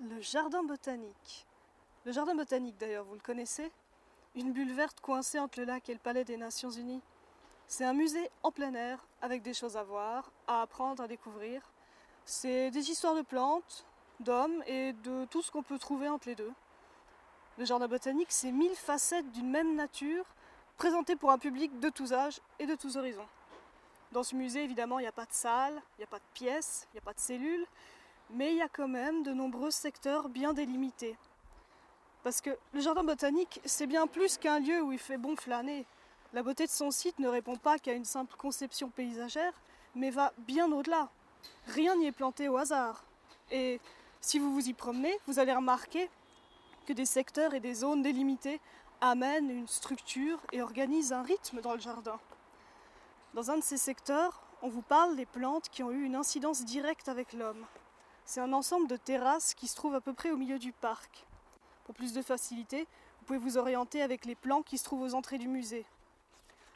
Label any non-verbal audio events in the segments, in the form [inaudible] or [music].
Le jardin botanique. Le jardin botanique d'ailleurs, vous le connaissez Une bulle verte coincée entre le lac et le palais des Nations Unies. C'est un musée en plein air avec des choses à voir, à apprendre, à découvrir. C'est des histoires de plantes, d'hommes et de tout ce qu'on peut trouver entre les deux. Le jardin botanique, c'est mille facettes d'une même nature, présentées pour un public de tous âges et de tous horizons. Dans ce musée, évidemment, il n'y a pas de salle, il n'y a pas de pièces, il n'y a pas de cellules, mais il y a quand même de nombreux secteurs bien délimités. Parce que le jardin botanique, c'est bien plus qu'un lieu où il fait bon flâner. La beauté de son site ne répond pas qu'à une simple conception paysagère, mais va bien au-delà. Rien n'y est planté au hasard. Et si vous vous y promenez, vous allez remarquer que des secteurs et des zones délimitées amènent une structure et organisent un rythme dans le jardin. Dans un de ces secteurs, on vous parle des plantes qui ont eu une incidence directe avec l'homme. C'est un ensemble de terrasses qui se trouve à peu près au milieu du parc. Pour plus de facilité, vous pouvez vous orienter avec les plants qui se trouvent aux entrées du musée.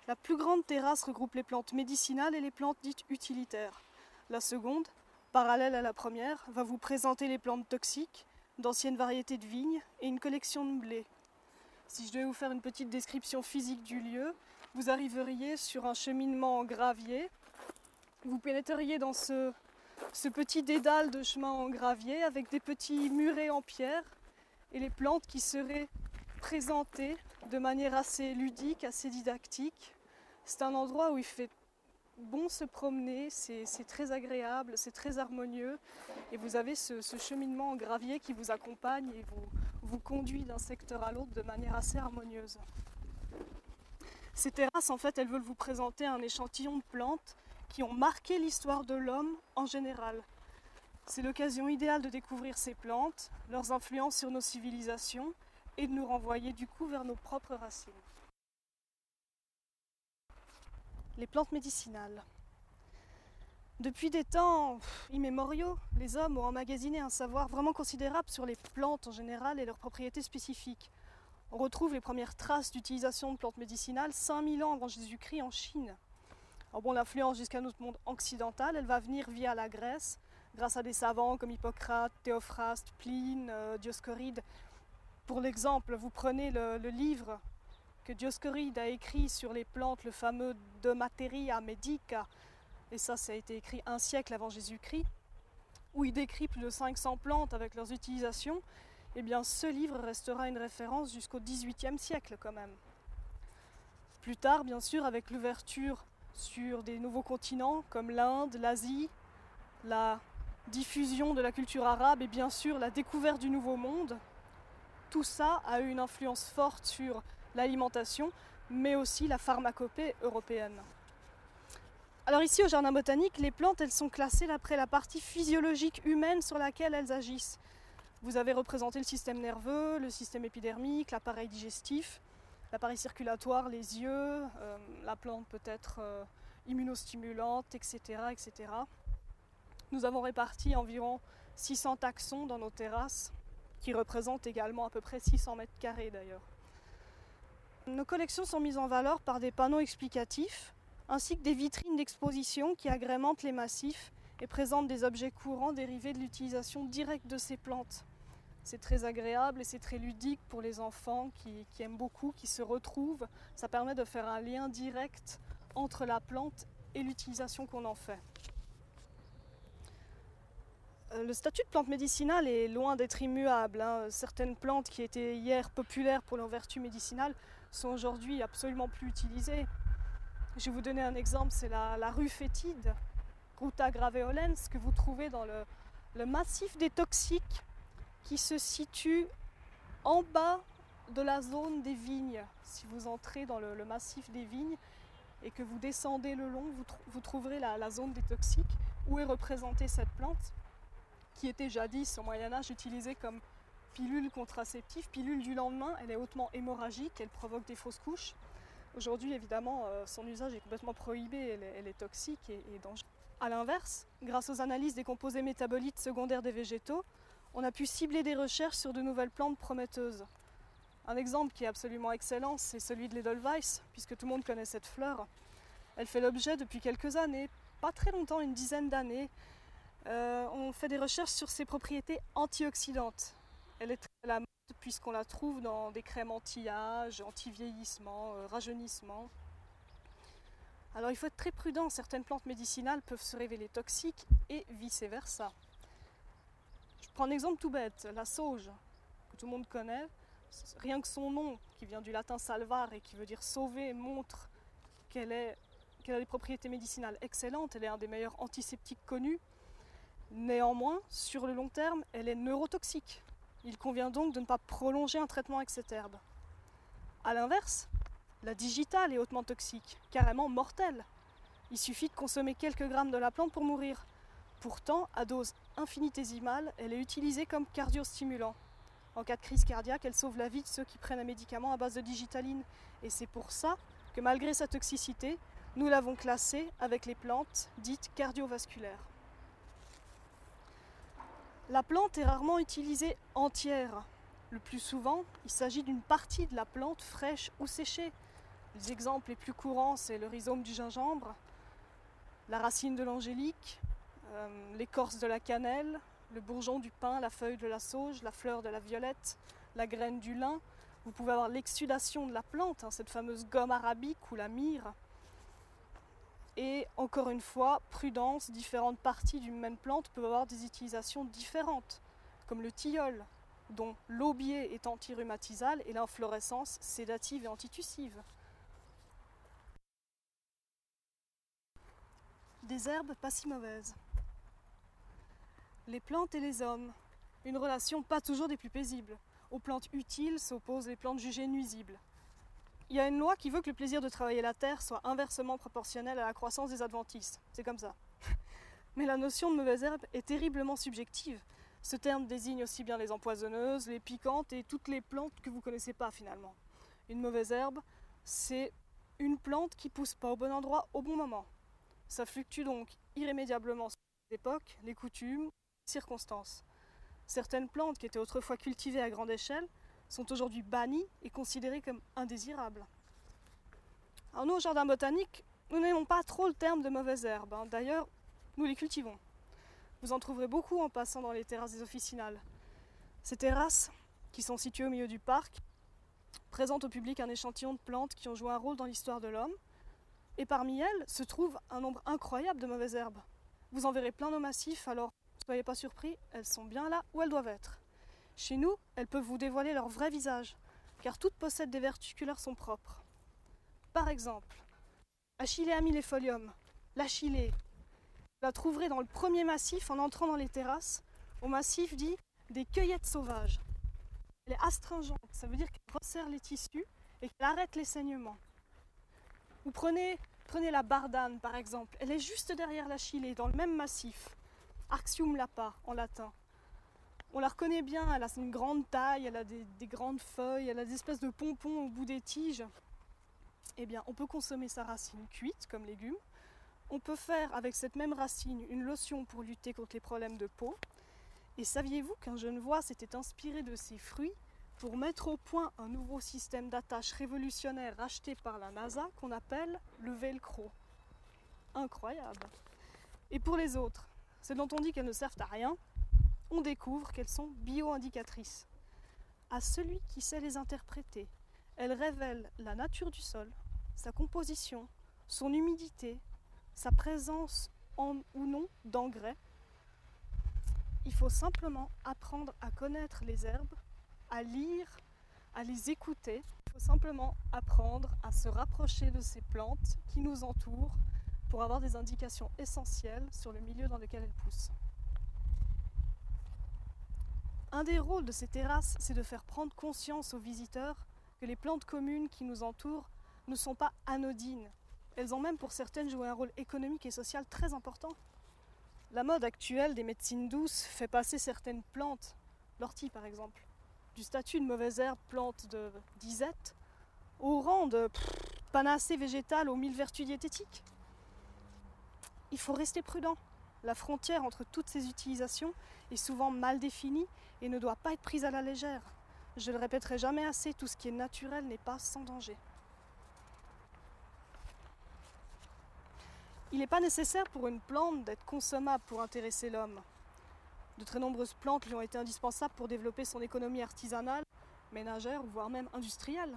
La plus grande terrasse regroupe les plantes médicinales et les plantes dites utilitaires. La seconde, parallèle à la première, va vous présenter les plantes toxiques, d'anciennes variétés de vignes et une collection de blés. Si je devais vous faire une petite description physique du lieu, vous arriveriez sur un cheminement en gravier. Vous pénétreriez dans ce ce petit dédale de chemin en gravier avec des petits murets en pierre et les plantes qui seraient présentées de manière assez ludique, assez didactique. C'est un endroit où il fait bon se promener, c'est très agréable, c'est très harmonieux et vous avez ce, cheminement en gravier qui vous accompagne et vous, vous conduit d'un secteur à l'autre de manière assez harmonieuse. Ces terrasses, en fait, elles veulent vous présenter un échantillon de plantes qui ont marqué l'histoire de l'homme en général. C'est l'occasion idéale de découvrir ces plantes, leurs influences sur nos civilisations et de nous renvoyer du coup vers nos propres racines. Les plantes médicinales. Depuis des temps immémoriaux, les hommes ont emmagasiné un savoir vraiment considérable sur les plantes en général et leurs propriétés spécifiques. On retrouve les premières traces d'utilisation de plantes médicinales 5000 ans avant Jésus-Christ en Chine. Bon, l'influence jusqu'à notre monde occidental, elle va venir via la Grèce, grâce à des savants comme Hippocrate, Théophraste, Pline, euh, Dioscoride. Pour l'exemple, vous prenez le, livre que Dioscoride a écrit sur les plantes, le fameux De Materia Medica, et ça, ça a été écrit un siècle avant Jésus-Christ, où il décrit plus de 500 plantes avec leurs utilisations, eh bien ce livre restera une référence jusqu'au XVIIIe siècle quand même. Plus tard, bien sûr, avec l'ouverture sur des nouveaux continents comme l'Inde, l'Asie, la diffusion de la culture arabe et bien sûr la découverte du Nouveau Monde, tout ça a eu une influence forte sur l'alimentation, mais aussi la pharmacopée européenne. Alors ici au jardin botanique, les plantes elles sont classées d'après la partie physiologique humaine sur laquelle elles agissent. Vous avez représenté le système nerveux, le système épidermique, l'appareil digestif l'appareil circulatoire, les yeux, euh, la plante peut être euh, immunostimulante, etc., etc. Nous avons réparti environ 600 taxons dans nos terrasses, qui représentent également à peu près 600 mètres carrés d'ailleurs. Nos collections sont mises en valeur par des panneaux explicatifs, ainsi que des vitrines d'exposition qui agrémentent les massifs et présentent des objets courants dérivés de l'utilisation directe de ces plantes. C'est très agréable et c'est très ludique pour les enfants qui, aiment beaucoup, qui se retrouvent. Ça permet de faire un lien direct entre la plante et l'utilisation qu'on en fait. Euh, le statut de plante médicinale est loin d'être immuable. Hein. Certaines plantes qui étaient hier populaires pour leurs vertus médicinales sont aujourd'hui absolument plus utilisées. Je vais vous donner un exemple, c'est la, rue fétide, Ruta graveolens, que vous trouvez dans le massif des toxiques qui se situe en bas de la zone des vignes. Si vous entrez dans le, massif des vignes et que vous descendez le long, vous, trouverez la, zone des toxiques où est représentée cette plante qui était jadis au Moyen Âge utilisée comme pilule contraceptive, pilule du lendemain. Elle est hautement hémorragique, elle provoque des fausses couches. Aujourd'hui, évidemment, euh, son usage est complètement prohibé, elle est, toxique et, et dangereuse. A l'inverse, grâce aux analyses des composés métabolites secondaires des végétaux, on a pu cibler des recherches sur de nouvelles plantes prometteuses. Un exemple qui est absolument excellent, c'est celui de l'Edelweiss, puisque tout le monde connaît cette fleur. Elle fait l'objet depuis quelques années, pas très longtemps, une dizaine d'années, Euh, on fait des recherches sur ses propriétés antioxydantes. Elle est très à la mode puisqu'on la trouve dans des crèmes anti-âge, anti-vieillissement, euh, rajeunissement. Alors il faut être très prudent, certaines plantes médicinales peuvent se révéler toxiques et vice-versa. Prends un exemple tout bête, la sauge, que tout le monde connaît. Rien que son nom, qui vient du latin salvar et qui veut dire sauver, montre qu'elle a des propriétés médicinales excellentes, elle est un des meilleurs antiseptiques connus. Néanmoins, sur le long terme, elle est neurotoxique. Il convient donc de ne pas prolonger un traitement avec cette herbe. A l'inverse, la digitale est hautement toxique, carrément mortelle. Il suffit de consommer quelques grammes de la plante pour mourir. Pourtant, à dose infinitésimale, elle est utilisée comme cardiostimulant. En cas de crise cardiaque, elle sauve la vie de ceux qui prennent un médicament à base de digitaline. Et c'est pour ça que malgré sa toxicité, nous l'avons classée avec les plantes dites cardiovasculaires. La plante est rarement utilisée entière. Le plus souvent, il s'agit d'une partie de la plante fraîche ou séchée. Les exemples les plus courants, c'est le rhizome du gingembre, la racine de l'angélique, euh, l'écorce de la cannelle, le bourgeon du pin, la feuille de la sauge, la fleur de la violette, la graine du lin. Vous pouvez avoir l'exsudation de la plante, hein, cette fameuse gomme arabique ou la myrrhe. Et encore une fois, prudence, différentes parties d'une même plante peuvent avoir des utilisations différentes, comme le tilleul, dont l'aubier est antirhumatisal et l'inflorescence sédative et antitussive. Des herbes pas si mauvaises. Les plantes et les hommes. Une relation pas toujours des plus paisibles. Aux plantes utiles s'opposent les plantes jugées nuisibles. Il y a une loi qui veut que le plaisir de travailler la terre soit inversement proportionnel à la croissance des adventistes. C'est comme ça. [laughs] Mais la notion de mauvaise herbe est terriblement subjective. Ce terme désigne aussi bien les empoisonneuses, les piquantes et toutes les plantes que vous connaissez pas finalement. Une mauvaise herbe, c'est une plante qui pousse pas au bon endroit au bon moment. Ça fluctue donc irrémédiablement sur les époques, les coutumes, circonstances. Certaines plantes qui étaient autrefois cultivées à grande échelle sont aujourd'hui bannis et considérés comme indésirables. Alors nous, au jardin botanique, nous n'aimons pas trop le terme de mauvaise herbe. Hein. D'ailleurs, nous les cultivons. Vous en trouverez beaucoup en passant dans les terrasses des officinales. Ces terrasses, qui sont situées au milieu du parc, présentent au public un échantillon de plantes qui ont joué un rôle dans l'histoire de l'homme. Et parmi elles se trouve un nombre incroyable de mauvaises herbes. Vous en verrez plein nos massifs, alors soyez pas surpris, elles sont bien là où elles doivent être. Chez nous, elles peuvent vous dévoiler leur vrai visage, car toutes possèdent des vertus sont propres. Par exemple, Achillea millefolium, l'achillée. Vous la trouverez dans le premier massif en entrant dans les terrasses, au massif dit des cueillettes sauvages. Elle est astringente, ça veut dire qu'elle resserre les tissus et qu'elle arrête les saignements. Vous prenez, prenez la bardane par exemple, elle est juste derrière l'achillée, dans le même massif. Arxium lapa en latin. On la reconnaît bien, elle a une grande taille, elle a des, grandes feuilles, elle a des espèces de pompons au bout des tiges. Eh bien, on peut consommer sa racine cuite comme légume. On peut faire avec cette même racine une lotion pour lutter contre les problèmes de peau. Et saviez-vous qu'un Genevois s'était inspiré de ces fruits pour mettre au point un nouveau système d'attache révolutionnaire acheté par la NASA qu'on appelle le velcro? Incroyable. Et pour les autres, celles dont on dit qu'elles ne servent à rien, on découvre qu'elles sont bio-indicatrices. À celui qui sait les interpréter, elles révèlent la nature du sol, sa composition, son humidité, sa présence en ou non d'engrais. Il faut simplement apprendre à connaître les herbes, à lire, à les écouter. Il faut simplement apprendre à se rapprocher de ces plantes qui nous entourent pour avoir des indications essentielles sur le milieu dans lequel elles poussent. Un des rôles de ces terrasses, c'est de faire prendre conscience aux visiteurs que les plantes communes qui nous entourent ne sont pas anodines. Elles ont même pour certaines joué un rôle économique et social très important. La mode actuelle des médecines douces fait passer certaines plantes, l'ortie par exemple, du statut de mauvaise herbe, plante de disette, au rang de panacée végétale aux mille vertus diététiques. Il faut rester prudent. La frontière entre toutes ces utilisations est souvent mal définie et ne doit pas être prise à la légère. Je le répéterai jamais assez, tout ce qui est naturel n'est pas sans danger. Il n'est pas nécessaire pour une plante d'être consommable pour intéresser l'homme. De très nombreuses plantes lui ont été indispensables pour développer son économie artisanale, ménagère, voire même industrielle.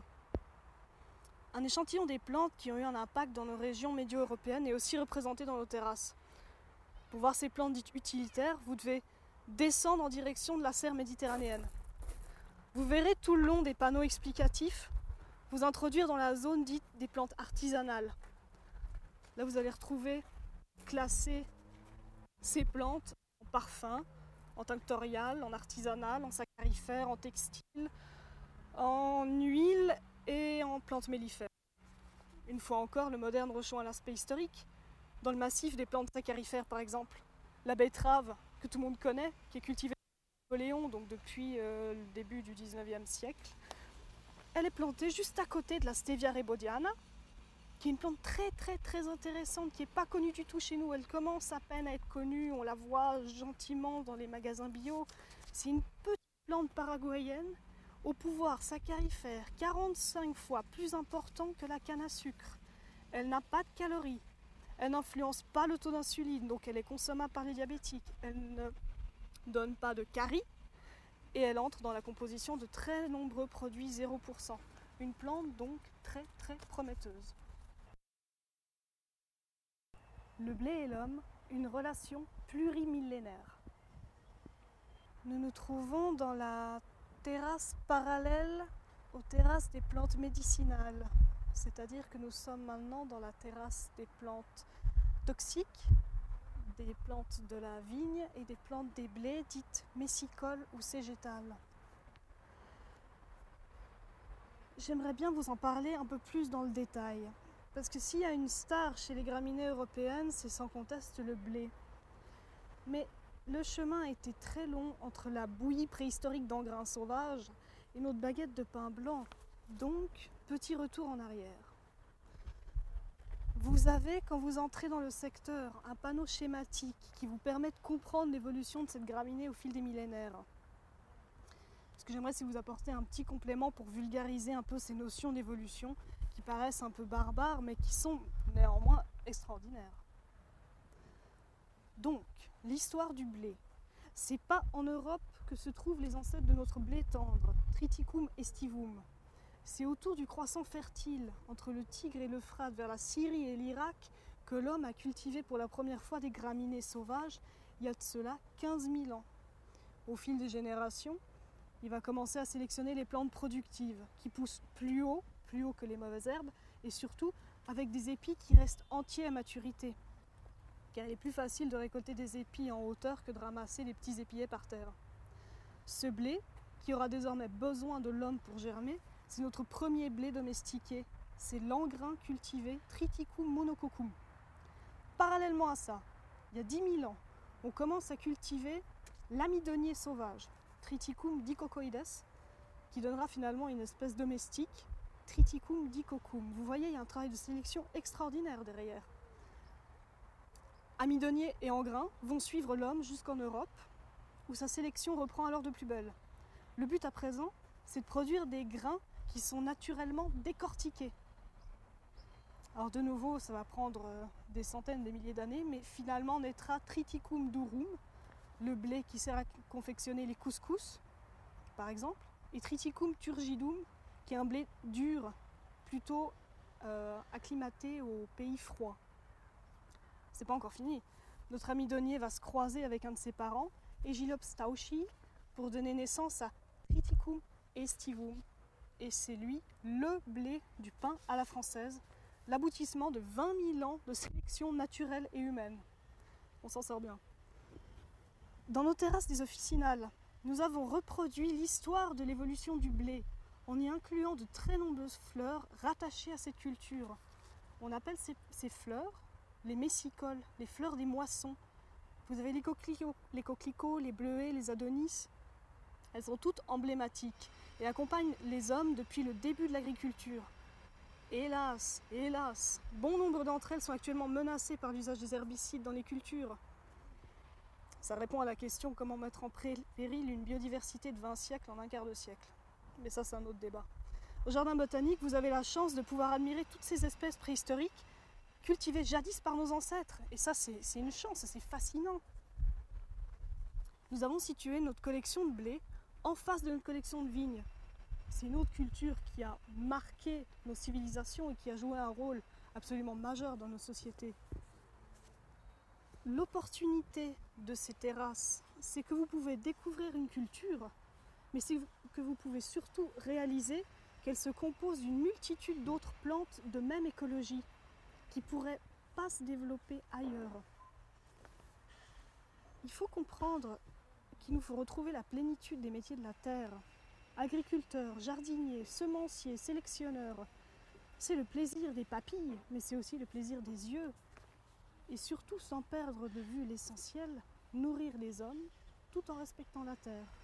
Un échantillon des plantes qui ont eu un impact dans nos régions médio-européennes est aussi représenté dans nos terrasses. Pour voir ces plantes dites utilitaires, vous devez descendre en direction de la serre méditerranéenne. Vous verrez tout le long des panneaux explicatifs vous introduire dans la zone dite des plantes artisanales. Là, vous allez retrouver classées ces plantes en parfum, en tinctorial, en artisanal, en sacarifère, en textile, en huile et en plantes mellifères. Une fois encore, le moderne rejoint l'aspect historique. Dans le massif des plantes sacarifères, par exemple, la betterave, que tout le monde connaît, qui est cultivée par Napoléon, donc depuis euh, le début du 19e siècle, elle est plantée juste à côté de la Stevia rebaudiana, qui est une plante très très très intéressante, qui n'est pas connue du tout chez nous. Elle commence à peine à être connue, on la voit gentiment dans les magasins bio. C'est une petite plante paraguayenne au pouvoir saccharifère 45 fois plus important que la canne à sucre. Elle n'a pas de calories. Elle n'influence pas le taux d'insuline, donc elle est consommable par les diabétiques. Elle ne donne pas de caries et elle entre dans la composition de très nombreux produits 0%. Une plante donc très très prometteuse. Le blé et l'homme, une relation plurimillénaire. Nous nous trouvons dans la terrasse parallèle aux terrasses des plantes médicinales. C'est-à-dire que nous sommes maintenant dans la terrasse des plantes toxiques, des plantes de la vigne et des plantes des blés dites messicoles ou cégétales. J'aimerais bien vous en parler un peu plus dans le détail. Parce que s'il y a une star chez les graminées européennes, c'est sans conteste le blé. Mais le chemin été très long entre la bouillie préhistorique d'engrains sauvages et notre baguette de pain blanc. Donc, petit retour en arrière. Vous avez, quand vous entrez dans le secteur, un panneau schématique qui vous permet de comprendre l'évolution de cette graminée au fil des millénaires. Ce que j'aimerais, c'est vous apporter un petit complément pour vulgariser un peu ces notions d'évolution qui paraissent un peu barbares, mais qui sont néanmoins extraordinaires. Donc, l'histoire du blé. C'est pas en Europe que se trouvent les ancêtres de notre blé tendre, Triticum estivum. C'est autour du croissant fertile entre le Tigre et l'Euphrate vers la Syrie et l'Irak que l'homme a cultivé pour la première fois des graminées sauvages il y a de cela 15 000 ans. Au fil des générations, il va commencer à sélectionner les plantes productives qui poussent plus haut, plus haut que les mauvaises herbes et surtout avec des épis qui restent entiers à maturité car il est plus facile de récolter des épis en hauteur que de ramasser les petits épillets par terre. Ce blé, qui aura désormais besoin de l'homme pour germer, c'est notre premier blé domestiqué. C'est l'engrain cultivé Triticum monococcum. Parallèlement à ça, il y a 10 000 ans, on commence à cultiver l'amidonier sauvage, Triticum dicocoides, qui donnera finalement une espèce domestique, Triticum dicocum. Vous voyez, il y a un travail de sélection extraordinaire derrière. Amidonier et Engrain vont suivre l'homme jusqu'en Europe, où sa sélection reprend alors de plus belle. Le but à présent, c'est de produire des grains qui sont naturellement décortiqués. Alors de nouveau, ça va prendre euh, des centaines, des milliers d'années, mais finalement naîtra Triticum durum, le blé qui sert à confectionner les couscous, par exemple, et Triticum turgidum, qui est un blé dur, plutôt euh, acclimaté aux pays froids c'est pas encore fini. Notre ami Donier va se croiser avec un de ses parents, Egilops Tauchi, pour donner naissance à Triticum estivum. Et c'est lui le blé du pain à la française, l'aboutissement de 20 000 ans de sélection naturelle et humaine. On s'en sort bien. Dans nos terrasses des officinales, nous avons reproduit l'histoire de l'évolution du blé en y incluant de très nombreuses fleurs rattachées à cette culture. On appelle ces fleurs les messicoles, les fleurs des moissons. Vous avez les coquelicots, les les bleuets, les adonis. Elles sont toutes emblématiques et accompagnent les hommes depuis le début de l'agriculture. Hélas, hélas, bon nombre d'entre elles sont actuellement menacées par l'usage des herbicides dans les cultures. Ça répond à la question comment mettre en péril une biodiversité de 20 siècles en un quart de siècle. Mais ça, c'est un autre débat. Au jardin botanique, vous avez la chance de pouvoir admirer toutes ces espèces préhistoriques cultivés jadis par nos ancêtres. Et ça, c'est une chance, c'est fascinant. Nous avons situé notre collection de blé en face de notre collection de vignes. C'est une autre culture qui a marqué nos civilisations et qui a joué un rôle absolument majeur dans nos sociétés. L'opportunité de ces terrasses, c'est que vous pouvez découvrir une culture, mais c'est que vous pouvez surtout réaliser qu'elle se compose d'une multitude d'autres plantes de même écologie qui ne pourraient pas se développer ailleurs. Il faut comprendre qu'il nous faut retrouver la plénitude des métiers de la terre. Agriculteurs, jardiniers, semenciers, sélectionneurs. C'est le plaisir des papilles, mais c'est aussi le plaisir des yeux. Et surtout, sans perdre de vue l'essentiel, nourrir les hommes tout en respectant la terre.